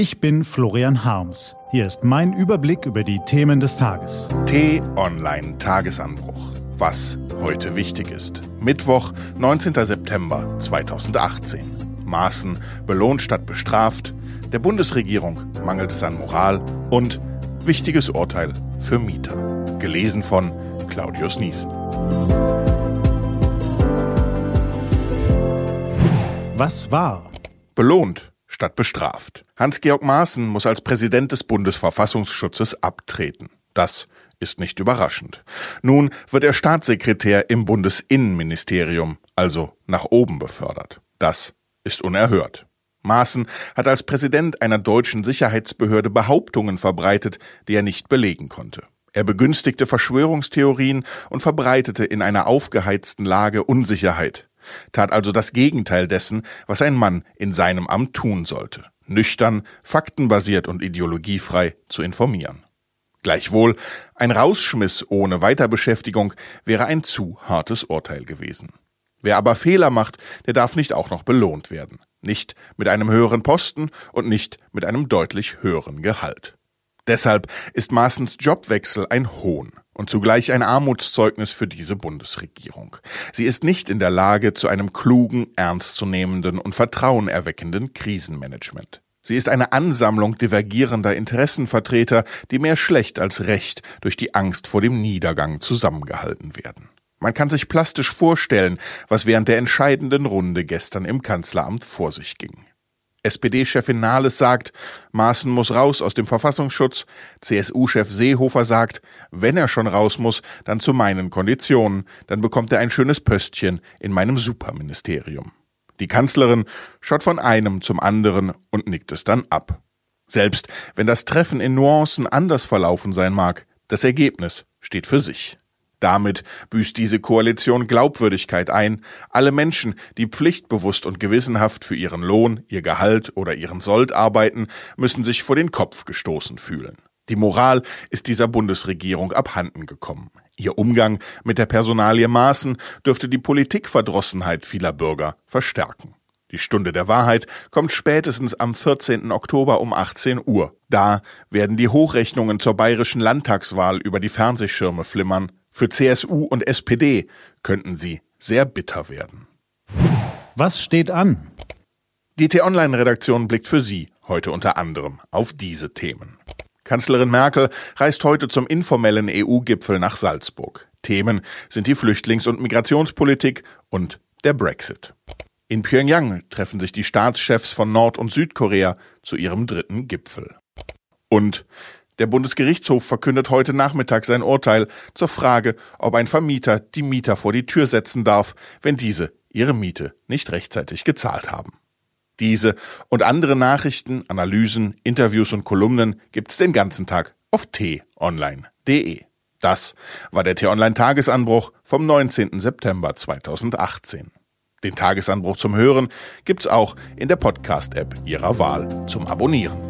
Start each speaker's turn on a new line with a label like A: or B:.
A: Ich bin Florian Harms. Hier ist mein Überblick über die Themen des Tages.
B: T-Online Tagesanbruch. Was heute wichtig ist. Mittwoch, 19. September 2018. Maaßen belohnt statt bestraft. Der Bundesregierung mangelt es an Moral und wichtiges Urteil für Mieter. Gelesen von Claudius Niesen.
A: Was war?
B: Belohnt statt bestraft. Hans-Georg Maaßen muss als Präsident des Bundesverfassungsschutzes abtreten. Das ist nicht überraschend. Nun wird er Staatssekretär im Bundesinnenministerium, also nach oben befördert. Das ist unerhört. Maaßen hat als Präsident einer deutschen Sicherheitsbehörde Behauptungen verbreitet, die er nicht belegen konnte. Er begünstigte Verschwörungstheorien und verbreitete in einer aufgeheizten Lage Unsicherheit tat also das Gegenteil dessen, was ein Mann in seinem Amt tun sollte, nüchtern, faktenbasiert und ideologiefrei zu informieren. Gleichwohl, ein Rausschmiss ohne Weiterbeschäftigung wäre ein zu hartes Urteil gewesen. Wer aber Fehler macht, der darf nicht auch noch belohnt werden. Nicht mit einem höheren Posten und nicht mit einem deutlich höheren Gehalt. Deshalb ist Maaßens Jobwechsel ein Hohn und zugleich ein Armutszeugnis für diese Bundesregierung. Sie ist nicht in der Lage zu einem klugen, ernstzunehmenden und vertrauenerweckenden Krisenmanagement. Sie ist eine Ansammlung divergierender Interessenvertreter, die mehr schlecht als recht durch die Angst vor dem Niedergang zusammengehalten werden. Man kann sich plastisch vorstellen, was während der entscheidenden Runde gestern im Kanzleramt vor sich ging. SPD-Chefin Nahles sagt, Maaßen muss raus aus dem Verfassungsschutz. CSU-Chef Seehofer sagt, wenn er schon raus muss, dann zu meinen Konditionen. Dann bekommt er ein schönes Pöstchen in meinem Superministerium. Die Kanzlerin schaut von einem zum anderen und nickt es dann ab. Selbst wenn das Treffen in Nuancen anders verlaufen sein mag, das Ergebnis steht für sich. Damit büßt diese Koalition Glaubwürdigkeit ein. Alle Menschen, die pflichtbewusst und gewissenhaft für ihren Lohn, ihr Gehalt oder ihren Sold arbeiten, müssen sich vor den Kopf gestoßen fühlen. Die Moral ist dieser Bundesregierung abhanden gekommen. Ihr Umgang mit der Personalie Maßen dürfte die Politikverdrossenheit vieler Bürger verstärken. Die Stunde der Wahrheit kommt spätestens am 14. Oktober um 18 Uhr. Da werden die Hochrechnungen zur bayerischen Landtagswahl über die Fernsehschirme flimmern. Für CSU und SPD könnten sie sehr bitter werden.
A: Was steht an?
B: Die T-Online-Redaktion blickt für Sie heute unter anderem auf diese Themen. Kanzlerin Merkel reist heute zum informellen EU-Gipfel nach Salzburg. Themen sind die Flüchtlings- und Migrationspolitik und der Brexit. In Pyongyang treffen sich die Staatschefs von Nord- und Südkorea zu ihrem dritten Gipfel. Und der Bundesgerichtshof verkündet heute Nachmittag sein Urteil zur Frage, ob ein Vermieter die Mieter vor die Tür setzen darf, wenn diese ihre Miete nicht rechtzeitig gezahlt haben. Diese und andere Nachrichten, Analysen, Interviews und Kolumnen gibt's den ganzen Tag auf t-online.de. Das war der T-Online Tagesanbruch vom 19. September 2018. Den Tagesanbruch zum Hören gibt's auch in der Podcast-App Ihrer Wahl zum Abonnieren.